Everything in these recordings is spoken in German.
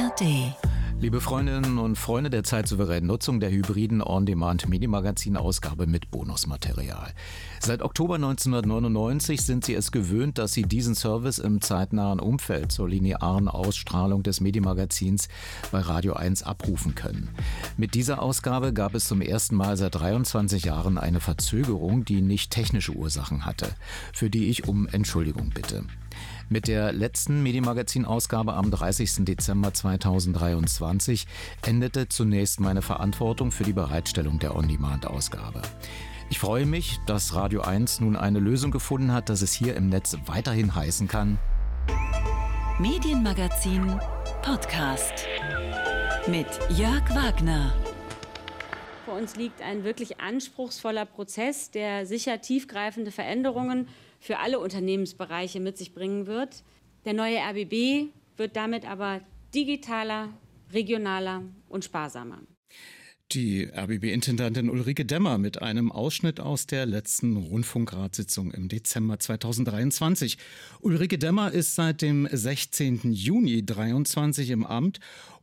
ARD. Liebe Freundinnen und Freunde der zeitsouveränen Nutzung der hybriden On-Demand-Mini-Magazin-Ausgabe mit Bonusmaterial. Seit Oktober 1999 sind Sie es gewöhnt, dass Sie diesen Service im zeitnahen Umfeld zur linearen Ausstrahlung des Medi-Magazins bei Radio 1 abrufen können. Mit dieser Ausgabe gab es zum ersten Mal seit 23 Jahren eine Verzögerung, die nicht technische Ursachen hatte, für die ich um Entschuldigung bitte. Mit der letzten Medienmagazin-Ausgabe am 30. Dezember 2023 endete zunächst meine Verantwortung für die Bereitstellung der On-Demand-Ausgabe. Ich freue mich, dass Radio 1 nun eine Lösung gefunden hat, dass es hier im Netz weiterhin heißen kann. Medienmagazin Podcast mit Jörg Wagner. Vor uns liegt ein wirklich anspruchsvoller Prozess, der sicher tiefgreifende Veränderungen für alle Unternehmensbereiche mit sich bringen wird. Der neue RBB wird damit aber digitaler, regionaler und sparsamer. Die RBB-Intendantin Ulrike Demmer mit einem Ausschnitt aus der letzten Rundfunkratssitzung im Dezember 2023. Ulrike Demmer ist seit dem 16. Juni 2023 im Amt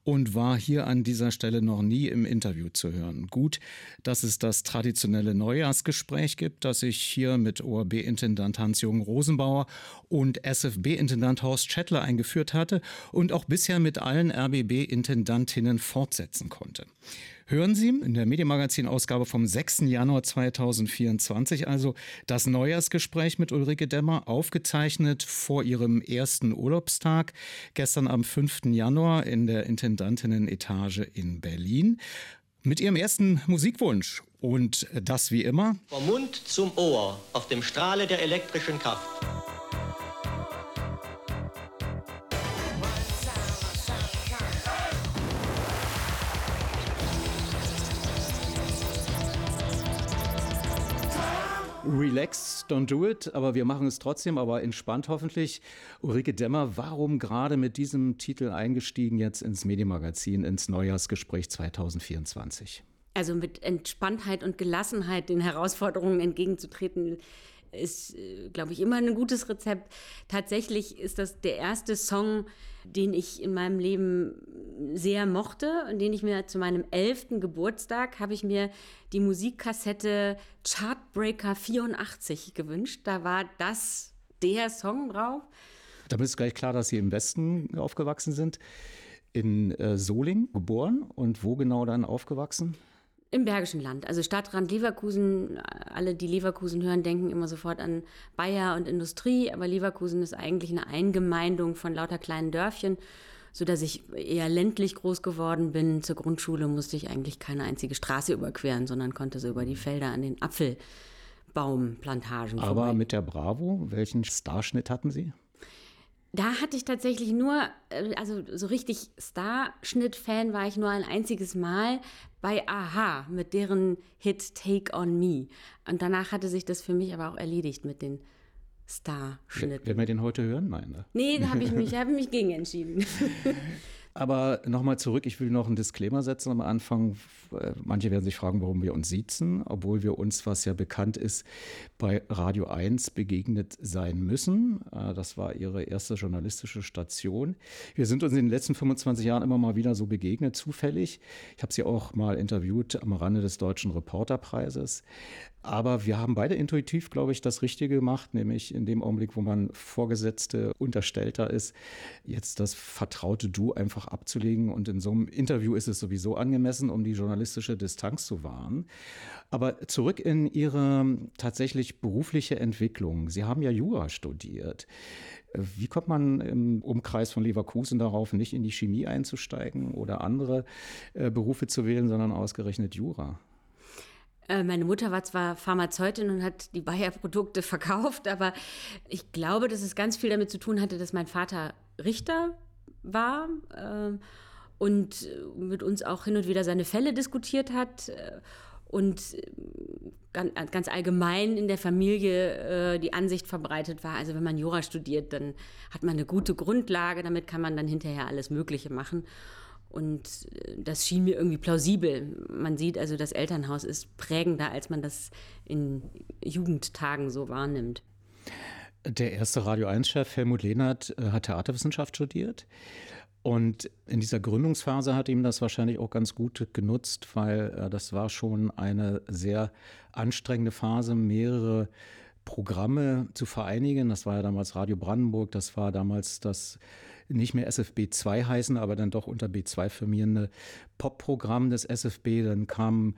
und war hier an dieser Stelle noch nie im Interview zu hören. Gut, dass es das traditionelle Neujahrsgespräch gibt, das ich hier mit ORB-Intendant Hans-Jürgen Rosenbauer und SFB-Intendant Horst Schettler eingeführt hatte und auch bisher mit allen RBB-Intendantinnen fortsetzen konnte. Hören Sie in der Medienmagazin-Ausgabe vom 6. Januar 2024 also das Neujahrsgespräch mit Ulrike Demmer, aufgezeichnet vor ihrem ersten Urlaubstag, gestern am 5. Januar in der Intendantinnen-Etage in Berlin. Mit ihrem ersten Musikwunsch und das wie immer. Vom Mund zum Ohr auf dem Strahle der elektrischen Kraft. Relax, don't do it, aber wir machen es trotzdem, aber entspannt hoffentlich. Ulrike Demmer, warum gerade mit diesem Titel eingestiegen jetzt ins Medienmagazin, ins Neujahrsgespräch 2024? Also mit Entspanntheit und Gelassenheit den Herausforderungen entgegenzutreten, ist, äh, glaube ich, immer ein gutes Rezept. Tatsächlich ist das der erste Song, den ich in meinem Leben sehr mochte und den ich mir zu meinem elften Geburtstag habe ich mir die Musikkassette Chartbreaker 84 gewünscht. Da war das der Song drauf. Damit ist gleich klar, dass Sie im Westen aufgewachsen sind. In äh, Soling geboren und wo genau dann aufgewachsen? Im Bergischen Land, also Stadtrand Leverkusen. Alle, die Leverkusen hören, denken immer sofort an Bayer und Industrie, aber Leverkusen ist eigentlich eine Eingemeindung von lauter kleinen Dörfchen, so dass ich eher ländlich groß geworden bin. Zur Grundschule musste ich eigentlich keine einzige Straße überqueren, sondern konnte so über die Felder an den Apfelbaumplantagen. Aber vorbei. mit der Bravo, welchen Starschnitt hatten Sie? Da hatte ich tatsächlich nur, äh, also so richtig Starschnitt-Fan war ich nur ein einziges Mal bei Aha mit deren Hit Take on Me. Und danach hatte sich das für mich aber auch erledigt mit den Starschnitten. Werden wir den heute hören? Nein, ne? Nee, da habe ich mich, hab mich gegen entschieden. Aber nochmal zurück, ich will noch einen Disclaimer setzen am Anfang. Manche werden sich fragen, warum wir uns siezen, obwohl wir uns, was ja bekannt ist, bei Radio 1 begegnet sein müssen. Äh, das war ihre erste journalistische Station. Wir sind uns in den letzten 25 Jahren immer mal wieder so begegnet, zufällig. Ich habe sie auch mal interviewt am Rande des Deutschen Reporterpreises. Aber wir haben beide intuitiv, glaube ich, das Richtige gemacht, nämlich in dem Augenblick, wo man Vorgesetzte, Unterstellter ist, jetzt das vertraute Du einfach abzulegen. Und in so einem Interview ist es sowieso angemessen, um die journalistische Distanz zu wahren. Aber zurück in Ihre tatsächlich berufliche Entwicklung. Sie haben ja Jura studiert. Wie kommt man im Umkreis von Leverkusen darauf, nicht in die Chemie einzusteigen oder andere äh, Berufe zu wählen, sondern ausgerechnet Jura? Äh, meine Mutter war zwar Pharmazeutin und hat die Bayer-Produkte verkauft, aber ich glaube, dass es ganz viel damit zu tun hatte, dass mein Vater Richter war äh, und mit uns auch hin und wieder seine Fälle diskutiert hat äh, und ganz, allgemein in der Familie die Ansicht verbreitet war, also wenn man Jura studiert, dann hat man eine gute Grundlage, damit kann man dann hinterher alles Mögliche machen. Und äh, das schien mir irgendwie plausibel. Man sieht also, das Elternhaus ist prägender, als man das in Jugendtagen so wahrnimmt. Der erste Radio 1-Chef Helmut Lehnert äh, hat Theaterwissenschaft studiert Und in dieser Gründungsphase hat ihm das wahrscheinlich auch ganz gut genutzt, weil äh, das war schon eine sehr anstrengende Phase, mehrere Programme zu vereinigen. Das war ja damals Radio Brandenburg, das war damals das nicht mehr SFB 2 heißen, aber dann doch unter B2 firmierende Pop-Programm des SFB. Dann kamen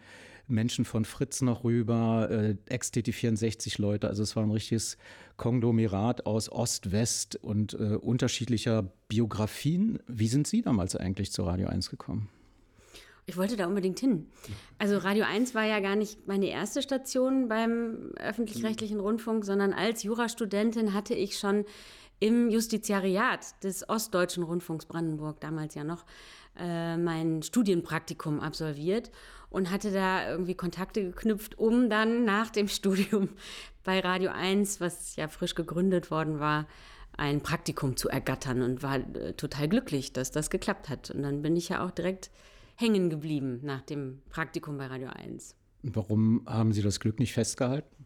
Menschen von Fritz noch rüber, äh, Ex-TT64-Leute. Also es war ein richtiges Konglomerat aus Ost, West und äh, unterschiedlicher Biografien. Wie sind Sie damals eigentlich zu Radio 1 gekommen? Ich wollte da unbedingt hin. Also Radio 1 war ja gar nicht meine erste Station beim öffentlich-rechtlichen Rundfunk, sondern als Jurastudentin hatte ich schon im Justiziariat des Ostdeutschen Rundfunks Brandenburg, damals ja noch, äh, mein Studienpraktikum absolviert und hatte da irgendwie Kontakte geknüpft, um dann nach dem Studium bei Radio 1, was ja frisch gegründet worden war, ein Praktikum zu ergattern und war äh, total glücklich, dass das geklappt hat. Und dann bin ich ja auch direkt hängen geblieben nach dem Praktikum bei Radio 1. Warum haben Sie das Glück nicht festgehalten?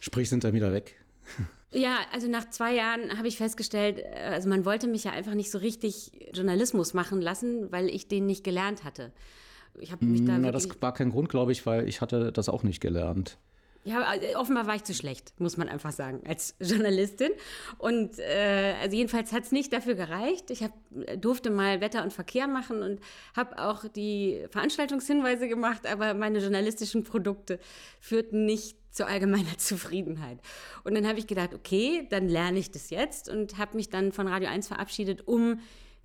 Sprich, sind dann wieder weg? Ja, also nach zwei Jahren habe ich festgestellt, äh, also man wollte mich ja einfach nicht so richtig Journalismus machen lassen, weil ich den nicht gelernt hatte. Ich habe mich da. Na, das war kein Grund, glaube ich, weil ich hatte das auch nicht gelernt. Ja, äh, offenbar war ich zu schlecht, muss man einfach sagen, als Journalistin. Und äh, also jedenfalls hat es nicht dafür gereicht. Ich hab, durfte mal Wetter und Verkehr machen und habe auch die Veranstaltungshinweise gemacht, aber meine journalistischen Produkte führten nicht zu allgemeiner Zufriedenheit. Und dann habe ich gedacht, okay, dann lerne ich das jetzt und habe mich dann von Radio 1 verabschiedet, um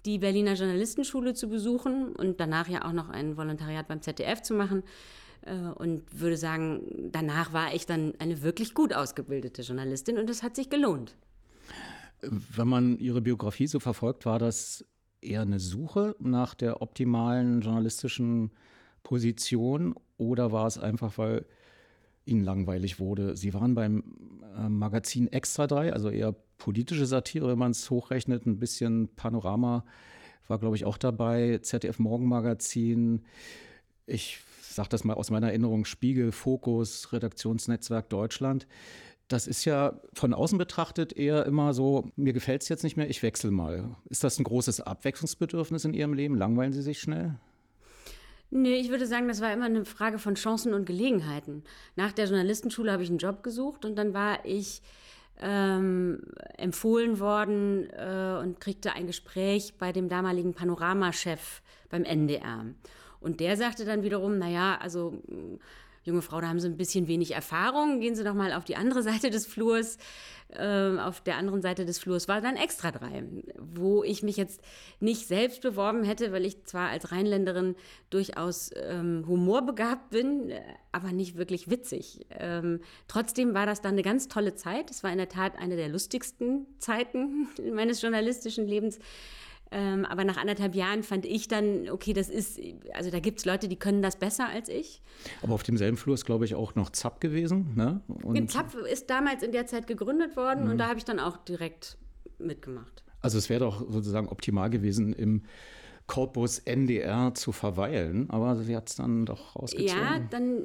die Berliner Journalistenschule zu besuchen und danach ja auch noch ein Volontariat beim ZDF zu machen. Äh, und würde sagen, danach war ich dann eine wirklich gut ausgebildete Journalistin und es hat sich gelohnt. Wenn man Ihre Biografie so verfolgt, war das eher eine Suche nach der optimalen journalistischen Position oder war es einfach, weil Ihnen langweilig wurde? Sie waren beim äh, Magazin Extra 3, also eher politische Satire, wenn man es hochrechnet, ein bisschen Panorama war, glaube ich, auch dabei, ZDF Morgenmagazin. Ich sage das mal aus meiner Erinnerung, Spiegel, Fokus, Redaktionsnetzwerk Deutschland. Das ist ja von außen betrachtet eher immer so, mir gefällt es jetzt nicht mehr, ich wechsle mal. Ist das ein großes Abwechslungsbedürfnis in Ihrem Leben? Langweilen Sie sich schnell? Nee, ich würde sagen, das war immer eine Frage von Chancen und Gelegenheiten. Nach der Journalistenschule habe ich einen Job gesucht und dann war ich ähm, empfohlen worden äh, und kriegte ein Gespräch bei dem damaligen Panoramachef beim NDR. Und der sagte dann wiederum, naja, also junge Frau, da haben Sie ein bisschen wenig Erfahrung, gehen Sie doch mal auf die andere Seite des Flurs. Ähm, auf der anderen Seite des Flurs war dann extra drei, wo ich mich jetzt nicht selbst beworben hätte, weil ich zwar als Rheinländerin durchaus ähm, humorbegabt bin, aber nicht wirklich witzig. Ähm, trotzdem war das dann eine ganz tolle Zeit. Es war in der Tat eine der lustigsten Zeiten meines journalistischen Lebens. Ähm, aber nach anderthalb Jahren fand ich dann, okay, das ist, also da gibt es Leute, die können das besser als ich. Aber auf demselben Flur ist, glaube ich, auch noch Zapp gewesen. Ne? Und Zapp ist damals in der Zeit gegründet worden mhm. und da habe ich dann auch direkt mitgemacht. Also es wäre doch sozusagen optimal gewesen, im Corpus NDR zu verweilen, aber sie hat es dann doch rausgezogen. Ja, dann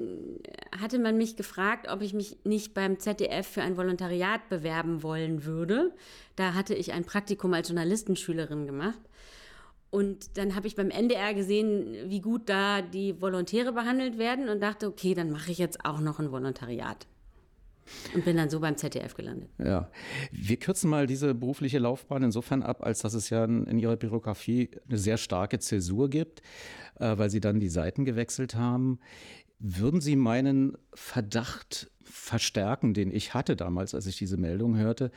hatte man mich gefragt, ob ich mich nicht beim ZDF für ein Volontariat bewerben wollen würde. Da hatte ich ein Praktikum als Journalistenschülerin gemacht. Und dann habe ich beim NDR gesehen, wie gut da die Volontäre behandelt werden und dachte, okay, dann mache ich jetzt auch noch ein Volontariat. Und bin dann so beim ZDF gelandet. Ja. Wir kürzen mal diese berufliche Laufbahn insofern ab, als dass es ja in Ihrer Biografie eine sehr starke Zäsur gibt, äh, weil Sie dann die Seiten gewechselt haben. Würden Sie meinen Verdacht verstärken, den ich hatte damals, als ich diese Meldung hörte,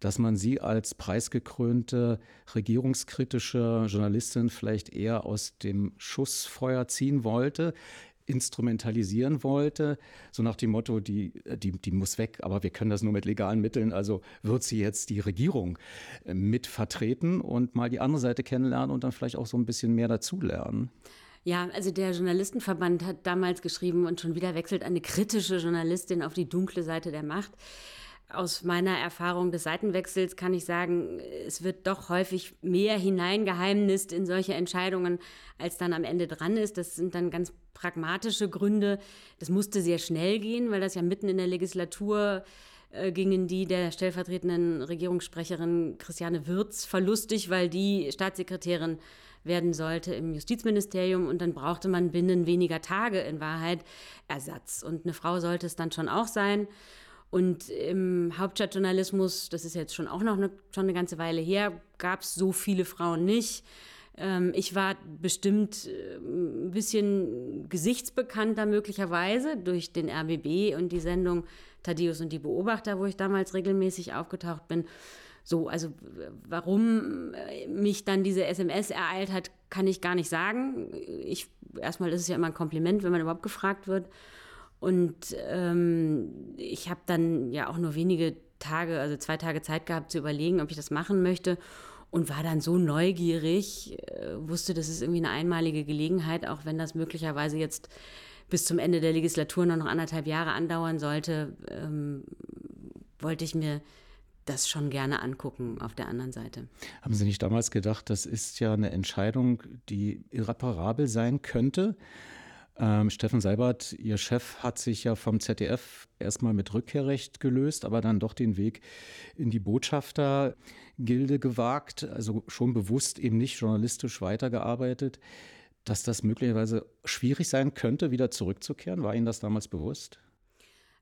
dass man Sie als preisgekrönte regierungskritische Journalistin vielleicht eher aus dem Schussfeuer ziehen wollte? Instrumentalisieren wollte, so nach dem Motto, die, die, die muss weg, aber wir können das nur mit legalen Mitteln, also wird sie jetzt die Regierung äh, mit vertreten und mal die andere Seite kennenlernen und dann vielleicht auch so ein bisschen mehr dazulernen. Ja, also der Journalistenverband hat damals geschrieben und schon wieder wechselt eine kritische Journalistin auf die dunkle Seite der Macht. Aus meiner Erfahrung des Seitenwechsels kann ich sagen, es wird doch häufig mehr hineingeheimnist in solche Entscheidungen, als dann am Ende dran ist. Das sind dann ganz pragmatische Gründe. Das musste sehr schnell gehen, weil das ja mitten in der Legislatur äh, gingen die der stellvertretenden Regierungssprecherin Christiane Wirz verlustig, weil die Staatssekretärin werden sollte im Justizministerium und dann brauchte man binnen weniger Tage in Wahrheit Ersatz. Und eine Frau sollte es dann schon auch sein. Und im Hauptstadtjournalismus, das ist jetzt schon auch noch eine, schon eine ganze Weile her, gab es so viele Frauen nicht. Ähm, ich war bestimmt äh, ein bisschen gesichtsbekannter möglicherweise durch den RBB und die Sendung Thaddeus und die Beobachter, wo ich damals regelmäßig aufgetaucht bin. So, also warum äh, mich dann diese SMS ereilt hat, kann ich gar nicht sagen. Ich, erstmal ist es ja immer ein Kompliment, wenn man überhaupt gefragt wird. Und ähm, ich habe dann ja auch nur wenige Tage, also zwei Tage Zeit gehabt zu überlegen, ob ich das machen möchte und war dann so neugierig, äh, wusste, das ist irgendwie eine einmalige Gelegenheit, auch wenn das möglicherweise jetzt bis zum Ende der Legislatur noch anderthalb Jahre andauern sollte, ähm, wollte ich mir das schon gerne angucken auf der anderen Seite. Haben Sie nicht damals gedacht, das ist ja eine Entscheidung, die irreparabel sein könnte? Ähm, Steffen Seibert, Ihr Chef, hat sich ja vom ZDF erstmal mit Rückkehrrecht gelöst, aber dann doch den Weg in die Botschaftergilde gewagt, also schon bewusst eben nicht journalistisch weitergearbeitet. Dass das möglicherweise schwierig sein könnte, wieder zurückzukehren, war Ihnen das damals bewusst?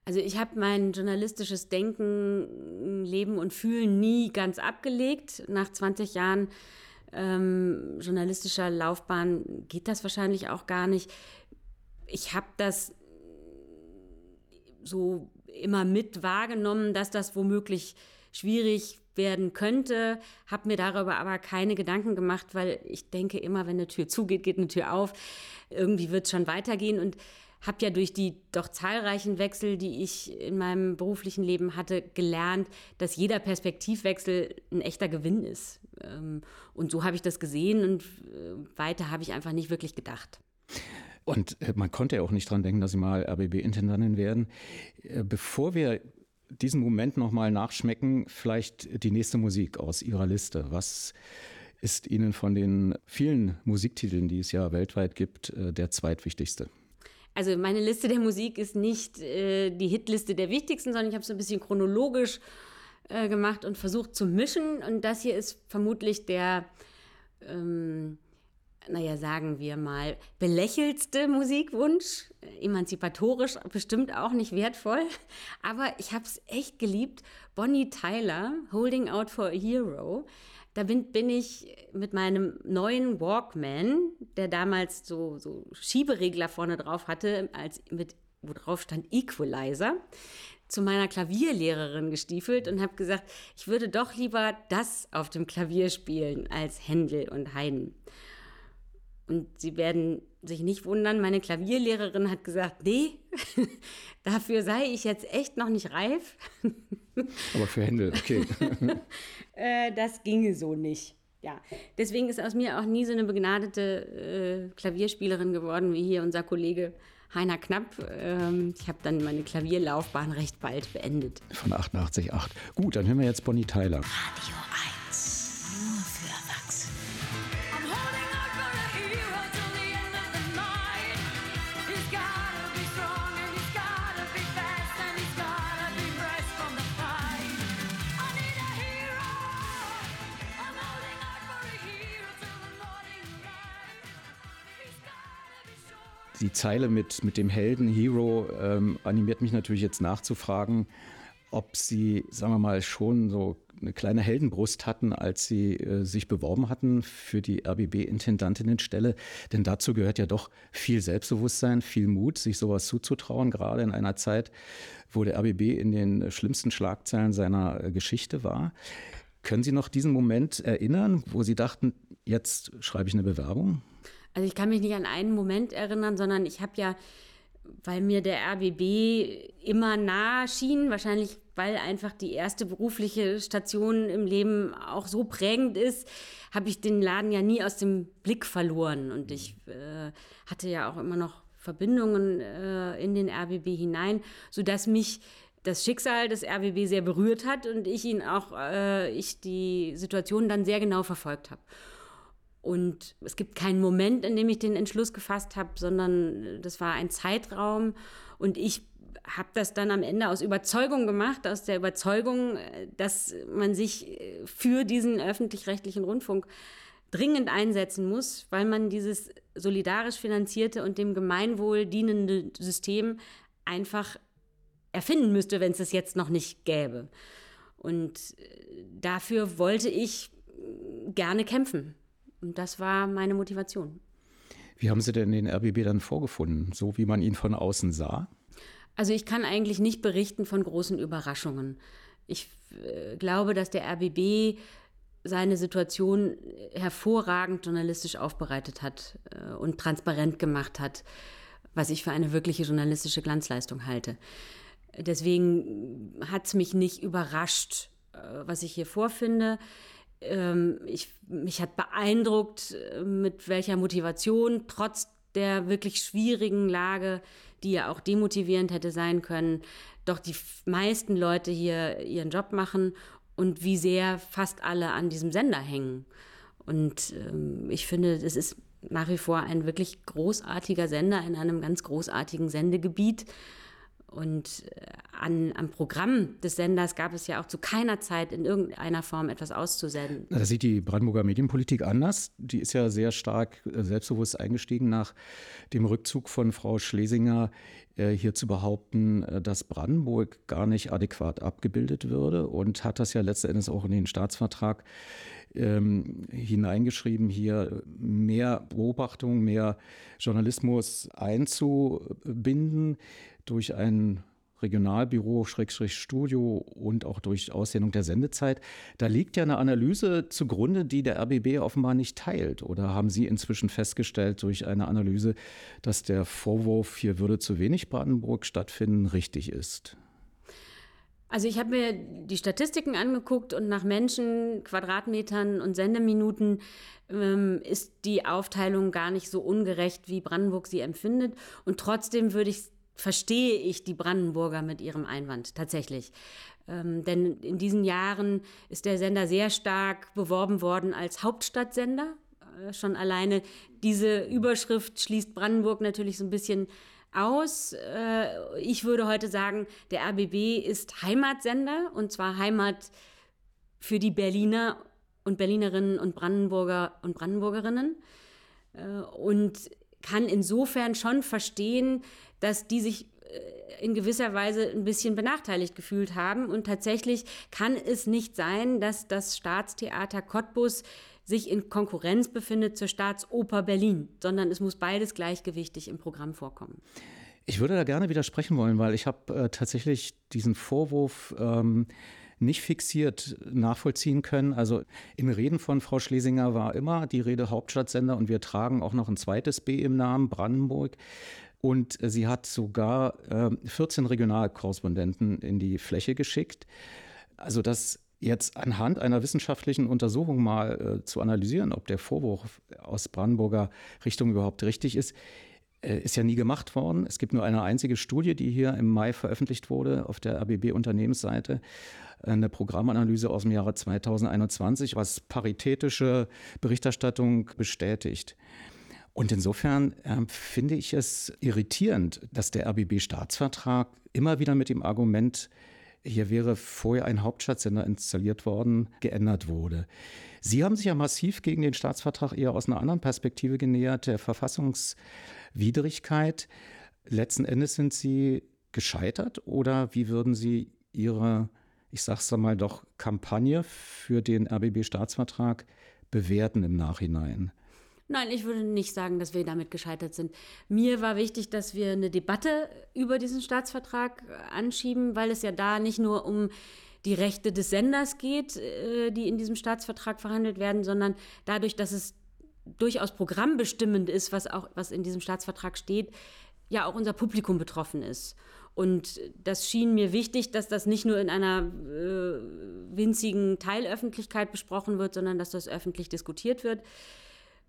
Also ich habe mein journalistisches Denken, Leben und Fühlen nie ganz abgelegt. Nach 20 Jahren ähm, journalistischer Laufbahn geht das wahrscheinlich auch gar nicht ich habe das so immer mit wahrgenommen, dass das womöglich schwierig werden könnte, habe mir darüber aber keine Gedanken gemacht, weil ich denke immer, wenn eine Tür zugeht, geht eine Tür auf. Irgendwie wird es schon weitergehen und habe ja durch die doch zahlreichen Wechsel, die ich in meinem beruflichen Leben hatte, gelernt, dass jeder Perspektivwechsel ein echter Gewinn ist. Ähm, und so habe ich das gesehen und äh, weiter habe ich einfach nicht wirklich gedacht. Und äh, man konnte ja auch nicht dran denken, dass Sie mal RBB-Intendantin werden. Äh, bevor wir diesen Moment nochmal nachschmecken, vielleicht die nächste Musik aus Ihrer Liste. Was ist Ihnen von den vielen Musiktiteln, die es ja weltweit gibt, äh, der zweitwichtigste? Also meine Liste der Musik ist nicht äh, die Hitliste der wichtigsten, sondern ich habe es ein bisschen chronologisch äh, gemacht und versucht zu mischen. Und das hier ist vermutlich der ähm, naja, sagen wir mal, belächeltste Musikwunsch. Emanzipatorisch bestimmt auch nicht wertvoll. Aber ich habe es echt geliebt. Bonnie Tyler, Holding Out for a Hero. Da bin, bin ich mit meinem neuen Walkman, der damals so, so Schieberegler vorne drauf hatte, als mit, wo drauf stand Equalizer, zu meiner Klavierlehrerin gestiefelt und habe gesagt, ich würde doch lieber das auf dem Klavier spielen als Händel und Haydn. Und Sie werden sich nicht wundern, meine Klavierlehrerin hat gesagt, nee, dafür sei ich jetzt echt noch nicht reif. Aber für Händel, okay. Äh, das ginge so nicht. Ja, deswegen ist aus mir auch nie so eine begnadete äh, Klavierspielerin geworden wie hier unser Kollege Heiner Knapp. Ähm, ich habe dann meine Klavierlaufbahn recht bald beendet. Von 88,8. Gut, dann hören wir jetzt Bonnie Tyler. Radio Zeile mit, mit dem Helden, Hero, ähm, animiert mich natürlich jetzt nachzufragen, ob Sie, sagen wir mal, schon so eine kleine Heldenbrust hatten, als Sie äh, sich beworben hatten für die RBB-Intendantinnenstelle. Denn dazu gehört ja doch viel Selbstbewusstsein, viel Mut, sich sowas zuzutrauen, gerade in einer Zeit, wo der RBB in den schlimmsten Schlagzeilen seiner äh, Geschichte war. Können Sie noch diesen Moment erinnern, wo Sie dachten, jetzt schreibe ich eine Bewerbung? Also ich kann mich nicht an einen Moment erinnern, sondern ich habe ja, weil mir der RBB immer nahe schien, wahrscheinlich weil einfach die erste berufliche Station im Leben auch so prägend ist, habe ich den Laden ja nie aus dem Blick verloren. Und ich äh, hatte ja auch immer noch Verbindungen äh, in den RBB hinein, sodass mich das Schicksal des RBB sehr berührt hat und ich ihn auch, äh, ich die Situation dann sehr genau verfolgt habe. Und es gibt keinen Moment, in dem ich den Entschluss gefasst habe, sondern das war ein Zeitraum. Und ich habe das dann am Ende aus Überzeugung gemacht, aus der Überzeugung, äh, dass man sich äh, für diesen öffentlich-rechtlichen Rundfunk dringend einsetzen muss, weil man dieses solidarisch finanzierte und dem Gemeinwohl dienende System einfach erfinden müsste, wenn es es jetzt noch nicht gäbe. Und äh, dafür wollte ich gerne kämpfen. Und das war meine Motivation. Wie haben Sie denn den RBB dann vorgefunden, so wie man ihn von außen sah? Also ich kann eigentlich nicht berichten von großen Überraschungen. Ich äh, glaube, dass der RBB seine Situation hervorragend journalistisch aufbereitet hat äh, und transparent gemacht hat, was ich für eine wirkliche journalistische Glanzleistung halte. Deswegen hat es mich nicht überrascht, äh, was ich hier vorfinde. Ähm, ich, mich hat beeindruckt, äh, mit welcher Motivation, trotz der wirklich schwierigen Lage, die ja auch demotivierend hätte sein können, doch die meisten Leute hier ihren Job machen und wie sehr fast alle an diesem Sender hängen. Und ähm, ich finde, es ist nach wie vor ein wirklich großartiger Sender in einem ganz großartigen Sendegebiet. Und äh, an, am Programm des Senders gab es ja auch zu keiner Zeit in irgendeiner Form etwas auszusenden. Da sieht die Brandenburger Medienpolitik anders. Die ist ja sehr stark äh, selbstbewusst eingestiegen nach dem Rückzug von Frau Schlesinger äh, hier zu behaupten, dass Brandenburg gar nicht adäquat abgebildet würde und hat das ja letzten Endes auch in den Staatsvertrag ähm, hineingeschrieben, hier mehr Beobachtung, mehr Journalismus einzubinden durch ein Regionalbüro, Schrägstrich Studio und auch durch Ausdehnung der Sendezeit. Da liegt ja eine Analyse zugrunde, die der RBB offenbar nicht teilt. Oder haben Sie inzwischen festgestellt durch eine Analyse, dass der Vorwurf, hier würde zu wenig Brandenburg stattfinden, richtig ist? Also ich habe mir die Statistiken angeguckt und nach Menschen, Quadratmetern und Sendeminuten ähm, ist die Aufteilung gar nicht so ungerecht, wie Brandenburg sie empfindet. Und trotzdem würde ich verstehe ich die Brandenburger mit ihrem Einwand tatsächlich. Ähm, denn in diesen Jahren ist der Sender sehr stark beworben worden als Hauptstadtsender. Äh, schon alleine diese Überschrift schließt Brandenburg natürlich so ein bisschen aus. Äh, ich würde heute sagen, der RBB ist Heimatsender und zwar Heimat für die Berliner und Berlinerinnen und Brandenburger und Brandenburgerinnen äh, und kann insofern schon verstehen, dass die sich äh, in gewisser Weise ein bisschen benachteiligt gefühlt haben. Und tatsächlich kann es nicht sein, dass das Staatstheater Cottbus sich in Konkurrenz befindet zur Staatsoper Berlin, sondern es muss beides gleichgewichtig im Programm vorkommen. Ich würde da gerne widersprechen wollen, weil ich habe äh, tatsächlich diesen Vorwurf ähm, nicht fixiert nachvollziehen können. Also in Reden von Frau Schlesinger war immer die Rede Hauptstadtsender und wir tragen auch noch ein zweites B im Namen, Brandenburg. Und sie hat sogar äh, 14 Regionalkorrespondenten in die Fläche geschickt. Also das jetzt anhand einer wissenschaftlichen Untersuchung mal äh, zu analysieren, ob der Vorwurf aus Brandenburger Richtung überhaupt richtig ist, äh, ist ja nie gemacht worden. Es gibt nur eine einzige Studie, die hier im Mai veröffentlicht wurde auf der RBB Unternehmensseite. Eine Programmanalyse aus dem Jahre 2021, was paritätische Berichterstattung bestätigt. Und insofern äh, finde ich es irritierend, dass der RBB-Staatsvertrag immer wieder mit dem Argument, hier wäre vorher ein Hauptstadtsender installiert worden, geändert wurde. Sie haben sich ja massiv gegen den Staatsvertrag eher aus einer anderen Perspektive genähert, der Verfassungswidrigkeit. Letzten Endes sind Sie gescheitert oder wie würden Sie Ihre, ich sage es mal doch, Kampagne für den RBB-Staatsvertrag bewerten im Nachhinein? Nein, ich würde nicht sagen, dass wir damit gescheitert sind. Mir war wichtig, dass wir eine Debatte über diesen Staatsvertrag äh, anschieben, weil es ja da nicht nur um die Rechte des Senders geht, äh, die in diesem Staatsvertrag verhandelt werden, sondern dadurch, dass es durchaus programmbestimmend ist, was auch was in diesem Staatsvertrag steht, ja auch unser Publikum betroffen ist. Und das schien mir wichtig, dass das nicht nur in einer äh, winzigen Teilöffentlichkeit besprochen wird, sondern dass das öffentlich diskutiert wird.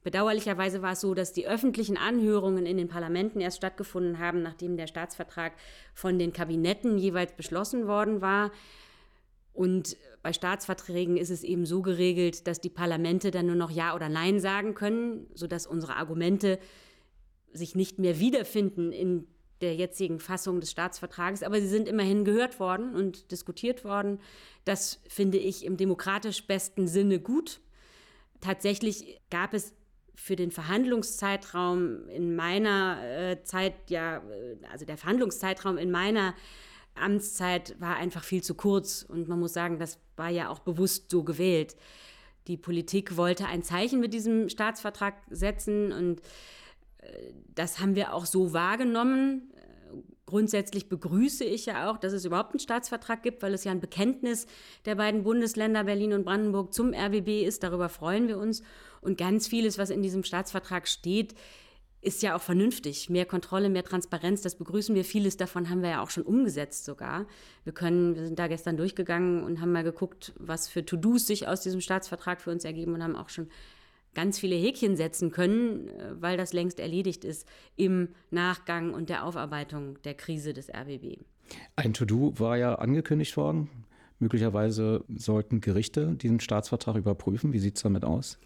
Bedauerlicherweise war es so, dass die öffentlichen Anhörungen in den Parlamenten erst stattgefunden haben, nachdem der Staatsvertrag von den Kabinetten jeweils beschlossen worden war. Und bei Staatsverträgen ist es eben so geregelt, dass die Parlamente dann nur noch Ja oder Nein sagen können, sodass unsere Argumente sich nicht mehr wiederfinden in der jetzigen Fassung des Staatsvertrages, aber sie sind immerhin gehört worden und diskutiert worden. Das finde ich im demokratisch besten Sinne gut. Tatsächlich gab es für den Verhandlungszeitraum in meiner äh, Zeit, ja, äh, also der Verhandlungszeitraum in meiner Amtszeit war einfach viel zu kurz. Und man muss sagen, das war ja auch bewusst so gewählt. Die Politik wollte ein Zeichen mit diesem Staatsvertrag setzen und äh, das haben wir auch so wahrgenommen. Grundsätzlich begrüße ich ja auch, dass es überhaupt einen Staatsvertrag gibt, weil es ja ein Bekenntnis der beiden Bundesländer Berlin und Brandenburg zum RBB ist. Darüber freuen wir uns. Und ganz vieles, was in diesem Staatsvertrag steht, ist ja auch vernünftig. Mehr Kontrolle, mehr Transparenz, das begrüßen wir. Vieles davon haben wir ja auch schon umgesetzt sogar. Wir können, wir sind da gestern durchgegangen und haben mal geguckt, was für To-Dos sich aus diesem Staatsvertrag für uns ergeben und haben auch schon ganz viele Häkchen setzen können, äh, weil das längst erledigt ist im Nachgang und der Aufarbeitung der Krise des RBB. Ein To-Do war ja angekündigt worden. Möglicherweise sollten Gerichte diesen Staatsvertrag überprüfen. Wie sieht es damit aus?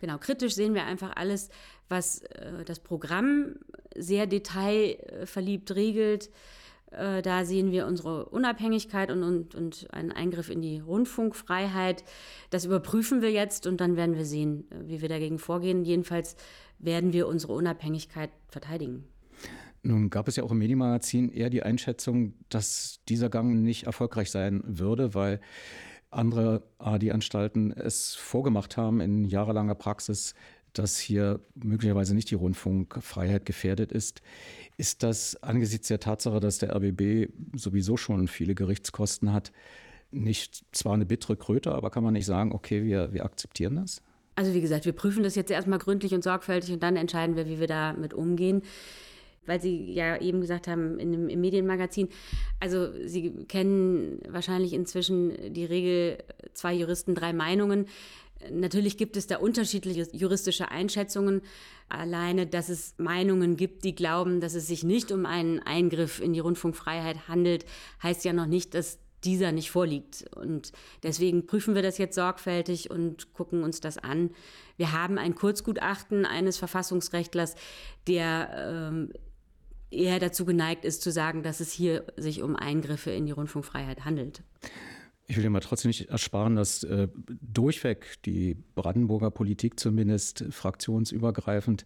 Genau, kritisch sehen wir einfach alles, was äh, das Programm sehr detailverliebt regelt. Äh, da sehen wir unsere Unabhängigkeit und, und, und einen Eingriff in die Rundfunkfreiheit. Das überprüfen wir jetzt und dann werden wir sehen, äh, wie wir dagegen vorgehen. Jedenfalls werden wir unsere Unabhängigkeit verteidigen. Nun gab es ja auch im Medienmagazin eher die Einschätzung, dass dieser Gang nicht erfolgreich sein würde, weil andere AD-Anstalten es vorgemacht haben in jahrelanger Praxis, dass hier möglicherweise nicht die Rundfunkfreiheit gefährdet ist. Ist das angesichts der Tatsache, dass der RBB sowieso schon viele Gerichtskosten hat, nicht zwar eine bittere Kröte, aber kann man nicht sagen, okay, wir, wir akzeptieren das? Also wie gesagt, wir prüfen das jetzt erstmal gründlich und sorgfältig und dann entscheiden wir, wie wir damit umgehen weil Sie ja eben gesagt haben, in dem, im Medienmagazin, also Sie kennen wahrscheinlich inzwischen die Regel zwei Juristen, drei Meinungen. Natürlich gibt es da unterschiedliche juristische Einschätzungen. Alleine, dass es Meinungen gibt, die glauben, dass es sich nicht um einen Eingriff in die Rundfunkfreiheit handelt, heißt ja noch nicht, dass dieser nicht vorliegt. Und deswegen prüfen wir das jetzt sorgfältig und gucken uns das an. Wir haben ein Kurzgutachten eines Verfassungsrechtlers, der ähm, eher dazu geneigt ist, zu sagen, dass es hier sich um Eingriffe in die Rundfunkfreiheit handelt. Ich will dir mal trotzdem nicht ersparen, dass äh, durchweg die Brandenburger Politik zumindest fraktionsübergreifend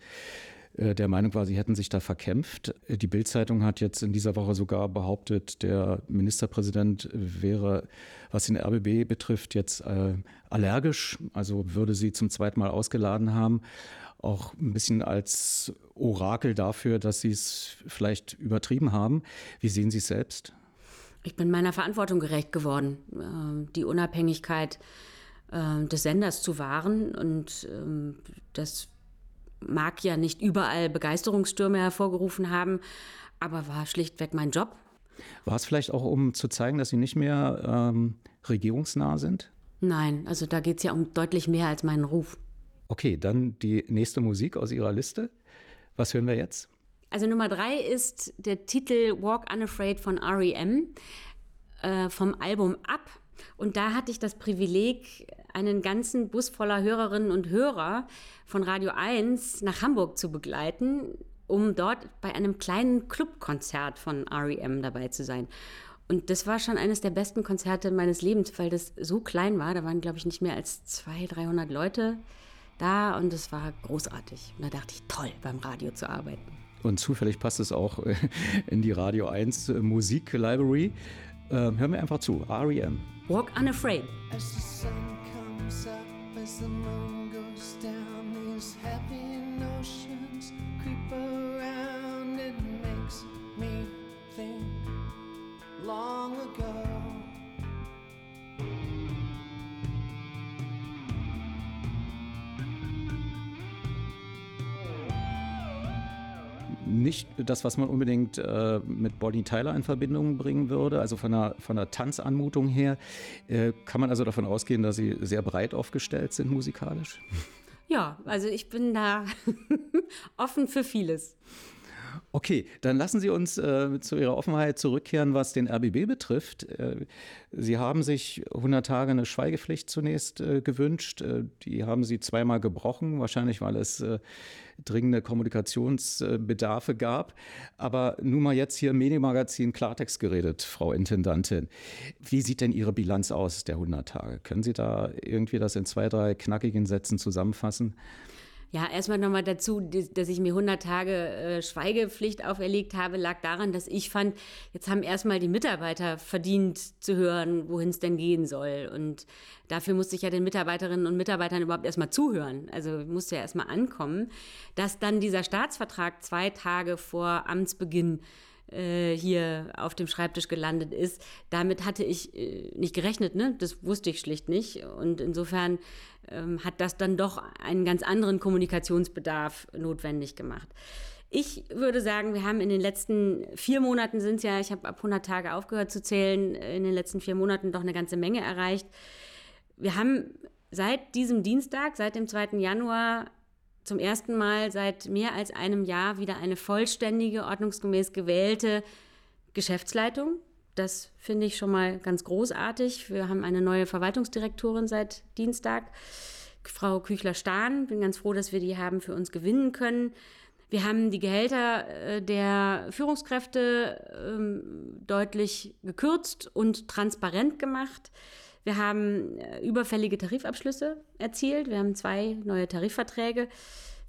äh, der Meinung war, sie hätten sich da verkämpft. Die Bildzeitung hat jetzt in dieser Woche sogar behauptet, der Ministerpräsident wäre, was den RBB betrifft, jetzt äh, allergisch, also würde sie zum zweiten Mal ausgeladen haben auch ein bisschen als Orakel dafür, dass Sie es vielleicht übertrieben haben. Wie sehen Sie es selbst? Ich bin meiner Verantwortung gerecht geworden, ähm, die Unabhängigkeit ähm, des Senders zu wahren. Und ähm, das mag ja nicht überall Begeisterungsstürme hervorgerufen haben, aber war schlichtweg mein Job. War es vielleicht auch, um zu zeigen, dass Sie nicht mehr ähm, regierungsnah sind? Nein, also da geht es ja um deutlich mehr als meinen Ruf. Okay, dann die nächste Musik aus Ihrer Liste. Was hören wir jetzt? Also Nummer drei ist der Titel Walk Unafraid von REM äh, vom Album Up. Und da hatte ich das Privileg, einen ganzen Bus voller Hörerinnen und Hörer von Radio 1 nach Hamburg zu begleiten, um dort bei einem kleinen Clubkonzert von REM dabei zu sein. Und das war schon eines der besten Konzerte meines Lebens, weil das so klein war. Da waren, glaube ich, nicht mehr als 200, 300 Leute da und es war großartig. Und da dachte ich, toll, beim Radio zu arbeiten. Und zufällig passt es auch äh, in die Radio 1 äh, Musik Library. Ähm, hören wir einfach zu. REM. Walk Unafraid. Nicht das, was man unbedingt äh, mit Bonnie Tyler in Verbindung bringen würde. Also von der, von der Tanzanmutung her äh, kann man also davon ausgehen, dass sie sehr breit aufgestellt sind musikalisch. Ja, also ich bin da offen für vieles. Okay, dann lassen Sie uns äh, zu Ihrer Offenheit zurückkehren, was den RBB betrifft. Äh, Sie haben sich 100 Tage eine Schweigepflicht zunächst äh, gewünscht. Äh, die haben Sie zweimal gebrochen, wahrscheinlich weil es äh, dringende Kommunikationsbedarfe gab. Aber nun mal jetzt hier im Medienmagazin Klartext geredet, Frau Intendantin. Wie sieht denn Ihre Bilanz aus der 100 Tage? Können Sie da irgendwie das in zwei, drei knackigen Sätzen zusammenfassen? Ja, erstmal nochmal dazu, dass ich mir 100 Tage äh, Schweigepflicht auferlegt habe, lag daran, dass ich fand, jetzt haben erstmal die Mitarbeiter verdient zu hören, wohin es denn gehen soll. Und dafür musste ich ja den Mitarbeiterinnen und Mitarbeitern überhaupt erstmal zuhören. Also musste ja erstmal ankommen, dass dann dieser Staatsvertrag zwei Tage vor Amtsbeginn äh, hier auf dem Schreibtisch gelandet ist. Damit hatte ich äh, nicht gerechnet, ne? Das wusste ich schlicht nicht. Und insofern ähm, hat das dann doch einen ganz anderen Kommunikationsbedarf notwendig gemacht. Ich würde sagen, wir haben in den letzten vier Monaten sind es ja, ich habe ab 100 Tage aufgehört zu zählen, in den letzten vier Monaten doch eine ganze Menge erreicht. Wir haben seit diesem Dienstag, seit dem 2. Januar, zum ersten Mal seit mehr als einem Jahr wieder eine vollständige, ordnungsgemäß gewählte Geschäftsleitung. Das finde ich schon mal ganz großartig. Wir haben eine neue Verwaltungsdirektorin seit Dienstag, Frau Küchler-Stahn. Bin ganz froh, dass wir die haben für uns gewinnen können. Wir haben die Gehälter äh, der Führungskräfte ähm, deutlich gekürzt und transparent gemacht. Wir haben äh, überfällige Tarifabschlüsse erzielt. Wir haben zwei neue Tarifverträge.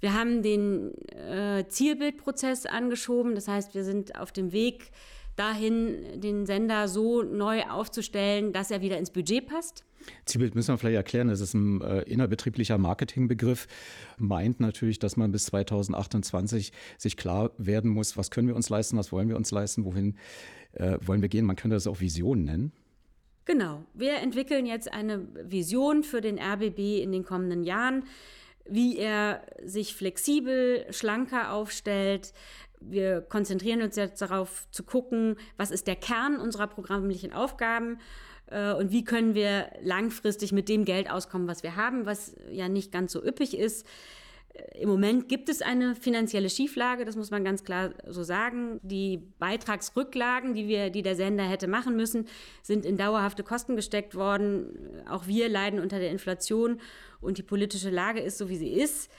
Wir haben den äh, Zielbildprozess angeschoben. Das heißt, wir sind auf dem Weg dahin, den Sender so neu aufzustellen, dass er wieder ins Budget passt. Zielbild müssen wir vielleicht erklären, das ist ein äh, innerbetrieblicher Marketingbegriff, meint natürlich, dass man bis 2028 sich klar werden muss, was können wir uns leisten, was wollen wir uns leisten, wohin äh, wollen wir gehen. Man könnte das auch Vision nennen. Genau. Wir entwickeln jetzt eine Vision für den RBB in den kommenden Jahren, wie er sich flexibel, schlanker aufstellt. Wir konzentrieren uns jetzt darauf zu gucken, was ist der Kern unserer programmlichen Aufgaben äh, und wie können wir langfristig mit dem Geld auskommen, was wir haben, was ja nicht ganz so üppig ist. Im Moment gibt es eine finanzielle Schieflage, das muss man ganz klar so sagen. Die Beitragsrücklagen, die, wir, die der Sender hätte machen müssen, sind in dauerhafte Kosten gesteckt worden. Auch wir leiden unter der Inflation und die politische Lage ist so, wie sie ist.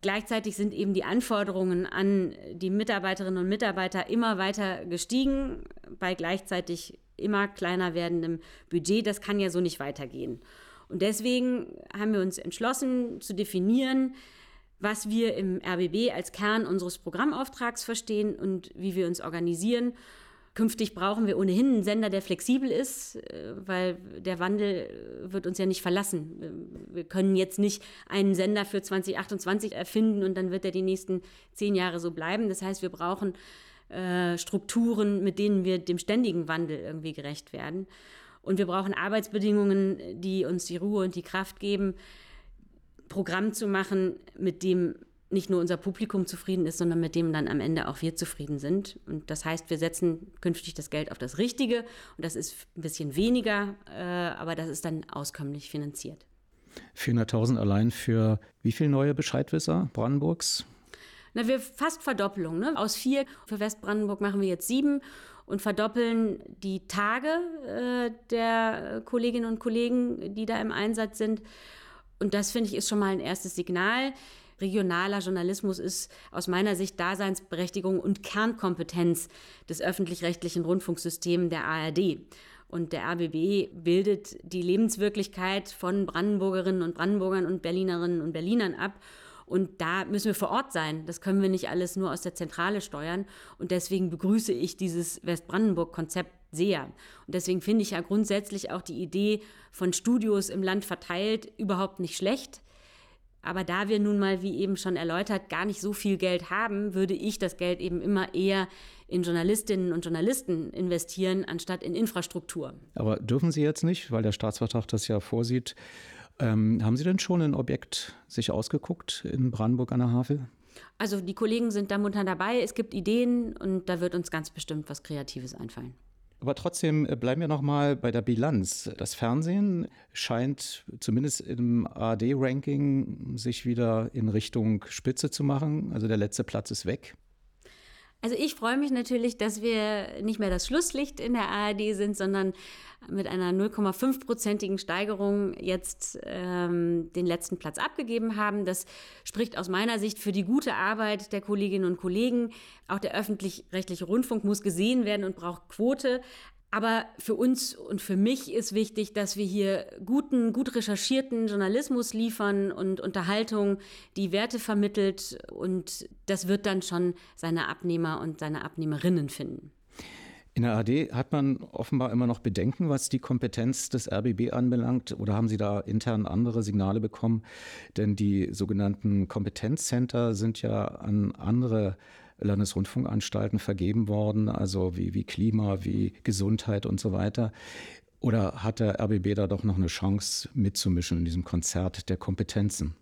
Gleichzeitig sind eben die Anforderungen an die Mitarbeiterinnen und Mitarbeiter immer weiter gestiegen, bei gleichzeitig immer kleiner werdendem Budget. Das kann ja so nicht weitergehen. Und deswegen haben wir uns entschlossen zu definieren, was wir im RBB als Kern unseres Programmauftrags verstehen und wie wir uns organisieren. Künftig brauchen wir ohnehin einen Sender, der flexibel ist, äh, weil der Wandel wird uns ja nicht verlassen. Wir können jetzt nicht einen Sender für 2028 erfinden und dann wird er die nächsten zehn Jahre so bleiben. Das heißt, wir brauchen äh, Strukturen, mit denen wir dem ständigen Wandel irgendwie gerecht werden. Und wir brauchen Arbeitsbedingungen, die uns die Ruhe und die Kraft geben, Programm zu machen, mit dem nicht nur unser Publikum zufrieden ist, sondern mit dem dann am Ende auch wir zufrieden sind. Und das heißt, wir setzen künftig das Geld auf das Richtige und das ist ein bisschen weniger, äh, aber das ist dann auskömmlich finanziert. 400.000 allein für wie viele neue Bescheidwisser Brandenburgs? Na, wir fast Verdoppelung. Ne? Aus vier für Westbrandenburg machen wir jetzt sieben und verdoppeln die Tage äh, der Kolleginnen und Kollegen, die da im Einsatz sind. Und das finde ich ist schon mal ein erstes Signal. Regionaler Journalismus ist aus meiner Sicht Daseinsberechtigung und Kernkompetenz des öffentlich-rechtlichen Rundfunksystems der ARD. Und der RBB bildet die Lebenswirklichkeit von Brandenburgerinnen und Brandenburgern und Berlinerinnen und Berlinern ab. Und da müssen wir vor Ort sein. Das können wir nicht alles nur aus der Zentrale steuern. Und deswegen begrüße ich dieses Westbrandenburg-Konzept sehr. Und deswegen finde ich ja grundsätzlich auch die Idee von Studios im Land verteilt überhaupt nicht schlecht. Aber da wir nun mal, wie eben schon erläutert, gar nicht so viel Geld haben, würde ich das Geld eben immer eher in Journalistinnen und Journalisten investieren, anstatt in Infrastruktur. Aber dürfen Sie jetzt nicht, weil der Staatsvertrag das ja vorsieht. Ähm, haben Sie denn schon ein Objekt sich ausgeguckt in Brandenburg an der Havel? Also die Kollegen sind da munter dabei, es gibt Ideen und da wird uns ganz bestimmt was Kreatives einfallen. Aber trotzdem äh, bleiben wir noch mal bei der Bilanz. Das Fernsehen scheint zumindest im ARD-Ranking sich wieder in Richtung Spitze zu machen. Also der letzte Platz ist weg. Also ich freue mich natürlich, dass wir nicht mehr das Schlusslicht in der ARD sind, sondern mit einer 0,5-prozentigen Steigerung jetzt ähm, den letzten Platz abgegeben haben. Das spricht aus meiner Sicht für die gute Arbeit der Kolleginnen und Kollegen. Auch der öffentlich-rechtliche Rundfunk muss gesehen werden und braucht Quote. Aber für uns und für mich ist wichtig, dass wir hier guten, gut recherchierten Journalismus liefern und Unterhaltung, die Werte vermittelt. Und das wird dann schon seine Abnehmer und seine Abnehmerinnen finden. In der AD hat man offenbar immer noch Bedenken, was die Kompetenz des RBB anbelangt. Oder haben Sie da intern andere Signale bekommen? Denn die sogenannten Kompetenzcenter sind ja an andere Landesrundfunkanstalten vergeben worden, also wie, wie Klima, wie Gesundheit und so weiter. Oder hat der RBB da doch noch eine Chance mitzumischen in diesem Konzert der Kompetenzen?